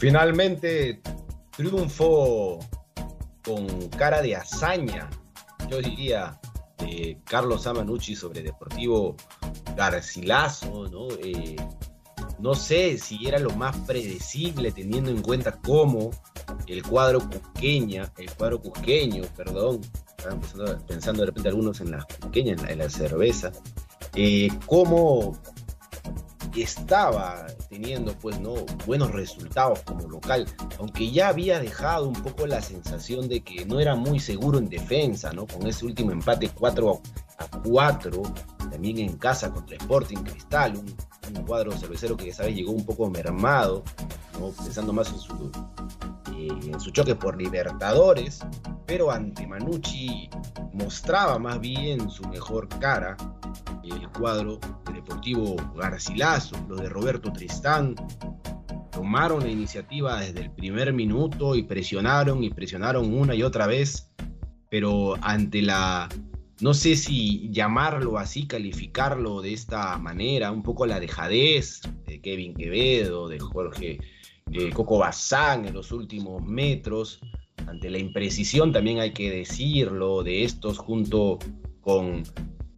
Finalmente triunfó con cara de hazaña, yo diría, Carlos Amanucci sobre Deportivo Garcilaso, ¿no? Eh, no sé si era lo más predecible teniendo en cuenta cómo el cuadro cusqueña, el cuadro cusqueño, perdón, pensando, de repente algunos en la cusqueña, en la, cerveza, eh, cómo estaba teniendo pues no buenos resultados como local, aunque ya había dejado un poco la sensación de que no era muy seguro en defensa, ¿no? Con ese último empate 4 a 4, también en casa contra Sporting Cristal, un, cuadro cervecero que ya llegó un poco mermado, ¿no? pensando más en su, eh, en su choque por Libertadores, pero ante Manucci mostraba más bien su mejor cara el cuadro de Deportivo Garcilaso, lo de Roberto Tristán, tomaron la iniciativa desde el primer minuto y presionaron y presionaron una y otra vez, pero ante la, no sé si llamarlo así, calificarlo de esta manera, un poco la dejadez de Kevin Quevedo, de Jorge de Coco Bazán en los últimos metros, ante la imprecisión también hay que decirlo de estos junto con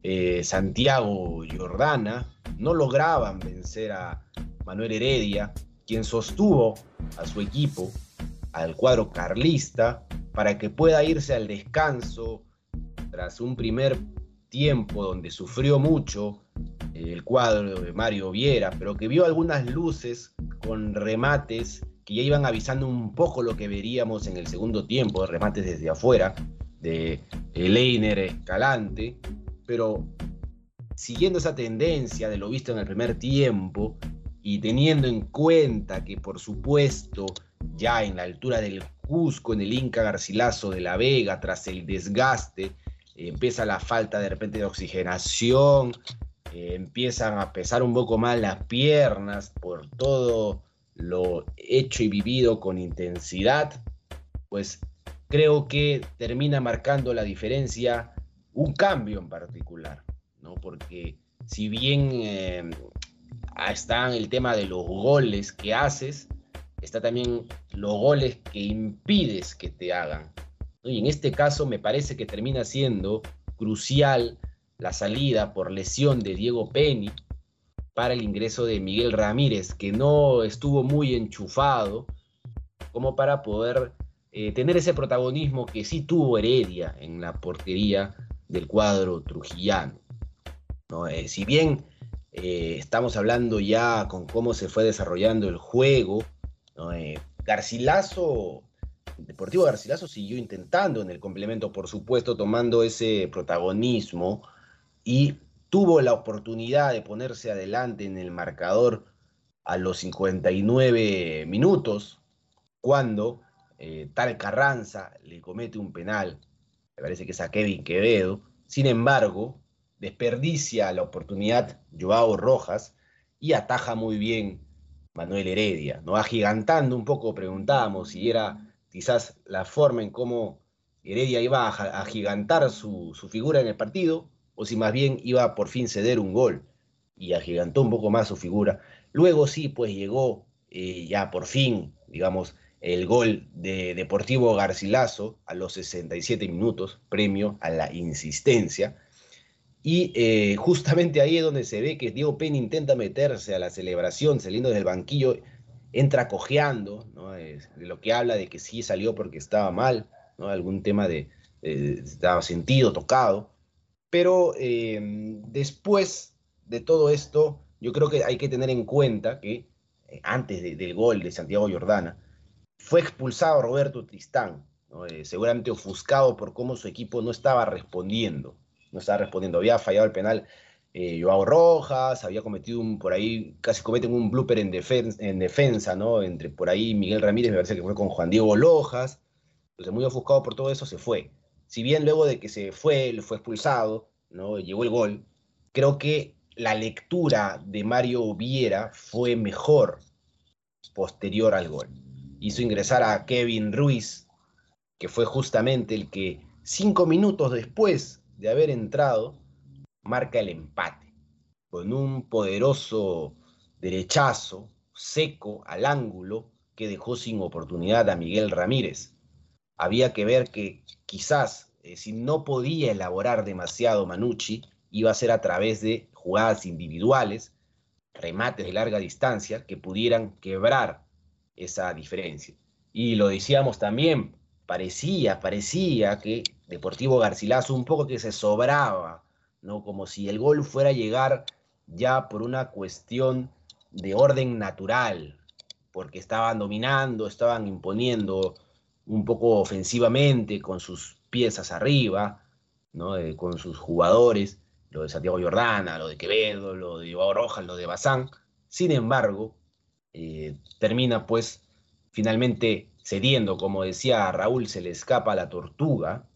eh, Santiago Jordana, no lograban vencer a Manuel Heredia, quien sostuvo a su equipo, al cuadro carlista, para que pueda irse al descanso tras un primer tiempo donde sufrió mucho el cuadro de Mario Viera, pero que vio algunas luces con remates que ya iban avisando un poco lo que veríamos en el segundo tiempo, remates desde afuera, de Leiner Escalante, pero siguiendo esa tendencia de lo visto en el primer tiempo y teniendo en cuenta que por supuesto ya en la altura del Cusco, en el Inca Garcilaso de la Vega, tras el desgaste, empieza la falta de repente de oxigenación, eh, empiezan a pesar un poco más las piernas por todo lo hecho y vivido con intensidad, pues creo que termina marcando la diferencia un cambio en particular, ¿no? Porque si bien eh, está el tema de los goles que haces, está también los goles que impides que te hagan. Y en este caso me parece que termina siendo crucial la salida por lesión de Diego Penny para el ingreso de Miguel Ramírez, que no estuvo muy enchufado como para poder eh, tener ese protagonismo que sí tuvo Heredia en la portería del cuadro trujillano. ¿no? Eh, si bien eh, estamos hablando ya con cómo se fue desarrollando el juego, eh, Garcilaso, Deportivo Garcilaso siguió intentando en el complemento, por supuesto, tomando ese protagonismo y tuvo la oportunidad de ponerse adelante en el marcador a los 59 minutos, cuando Tal Carranza le comete un penal parece que es a Kevin Quevedo. Sin embargo, desperdicia la oportunidad Joao Rojas y ataja muy bien Manuel Heredia, ¿no? Agigantando un poco, preguntábamos si era quizás la forma en cómo Heredia iba a agigantar su, figura en el partido, o si más bien iba a por fin ceder un gol y agigantó un poco más su figura. Luego sí, pues llegó eh, ya por fin, digamos, el gol de Deportivo Garcilaso a los 67 minutos, premio a la insistencia. Y eh, justamente ahí es donde se ve que Diego Peña intenta meterse a la celebración, saliendo del banquillo, entra cojeando, de lo que habla de que sí salió porque estaba mal, ¿no? algún tema de, estaba sentido, tocado. Pero em, después de todo esto, yo creo que hay que tener en cuenta que eh, antes del gol de Santiago Jordana, fue expulsado Roberto Tristán, eh, seguramente ofuscado por cómo su equipo no estaba respondiendo. No estaba respondiendo, había fallado el penal eh, Joao Rojas, había cometido un, por ahí, casi cometen un blooper en, en defensa, ¿no? Entre por ahí Miguel Ramírez, me parece que fue con Juan Diego Lojas. Entonces, muy ofuscado por todo eso, se fue. Si bien luego de que se fue, fue expulsado, ¿no? Llegó el gol, creo que la lectura de Mario Viera fue mejor posterior al gol hizo ingresar a Kevin Ruiz, que fue justamente el que cinco minutos después de haber entrado, marca el empate, con un poderoso derechazo seco al ángulo que dejó sin oportunidad a Miguel Ramírez. Había que ver que quizás eh, si no podía elaborar demasiado Manucci, iba a ser a través de jugadas individuales, remates de larga distancia que pudieran quebrar esa diferencia. Y lo decíamos también, parecía, parecía que Deportivo Garcilaso un poco que se sobraba, ¿no? Como si el gol fuera a llegar ya por una cuestión de orden natural, porque estaban dominando, estaban imponiendo un poco ofensivamente con sus piezas arriba, ¿no? Eh, con sus jugadores, lo de Santiago Jordana, lo de Quevedo, lo de Ibarroja, Rojas, lo de Bazán. Sin embargo, eh, termina pues finalmente cediendo, como decía Raúl, se le escapa la tortuga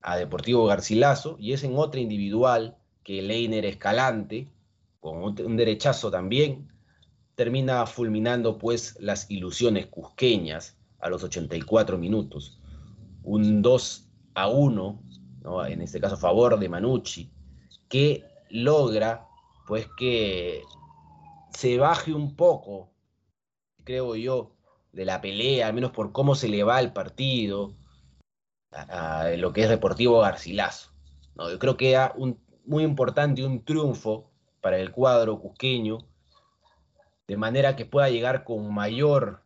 a Deportivo Garcilaso y es en otra individual que Leiner Escalante, con un derechazo también, termina fulminando pues las ilusiones cusqueñas a los 84 minutos. Un 2 a 1, en este caso a favor de Manucci, que logra pues que se baje un poco, creo yo, de la pelea, al menos por cómo se le va el partido, a, lo que es Deportivo Garcilaso. ¿no? Yo creo que era un, muy importante un triunfo para el cuadro cusqueño, de manera que pueda llegar con mayor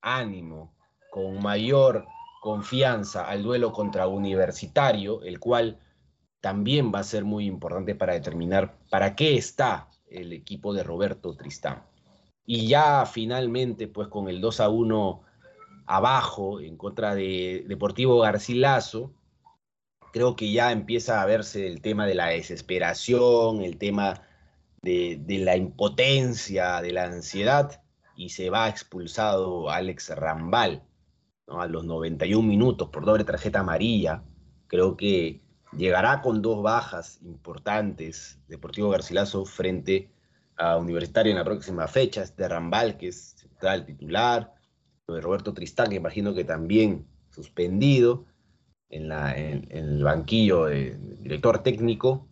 ánimo, con mayor confianza al duelo contra Universitario, el cual también va a ser muy importante para determinar para qué está el equipo de Roberto Tristán. Y ya finalmente, pues con el 2 a 1 abajo en contra de Deportivo Garcilaso, creo que ya empieza a verse el tema de la desesperación, el tema de, la impotencia, de la ansiedad, y se va expulsado Alex Rambal a los 91 minutos por doble tarjeta amarilla. Creo que llegará con dos bajas importantes Deportivo Garcilaso frente a Universitario en la próxima fecha. Este Rambal, que es central titular, lo de Roberto Tristán, que imagino que también suspendido en, la, en, el banquillo de director técnico.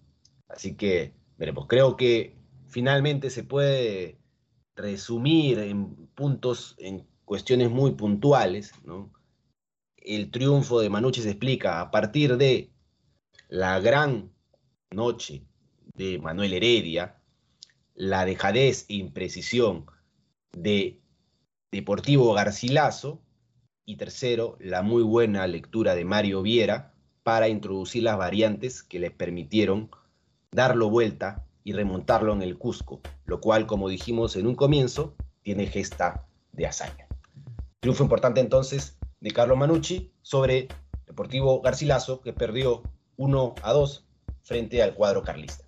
Así que veremos. Creo que finalmente se puede resumir en puntos, en cuestiones muy puntuales. El triunfo de Manucci se explica a partir de la gran noche de Manuel Heredia, la dejadez e imprecisión de Deportivo Garcilaso y tercero, la muy buena lectura de Mario Viera para introducir las variantes que les permitieron darlo vuelta y remontarlo en el Cusco, lo cual, como dijimos en un comienzo, tiene gesta de hazaña. Triunfo importante entonces de Carlos Manucci sobre Deportivo Garcilaso, que perdió 1 a 2 frente al cuadro carlista.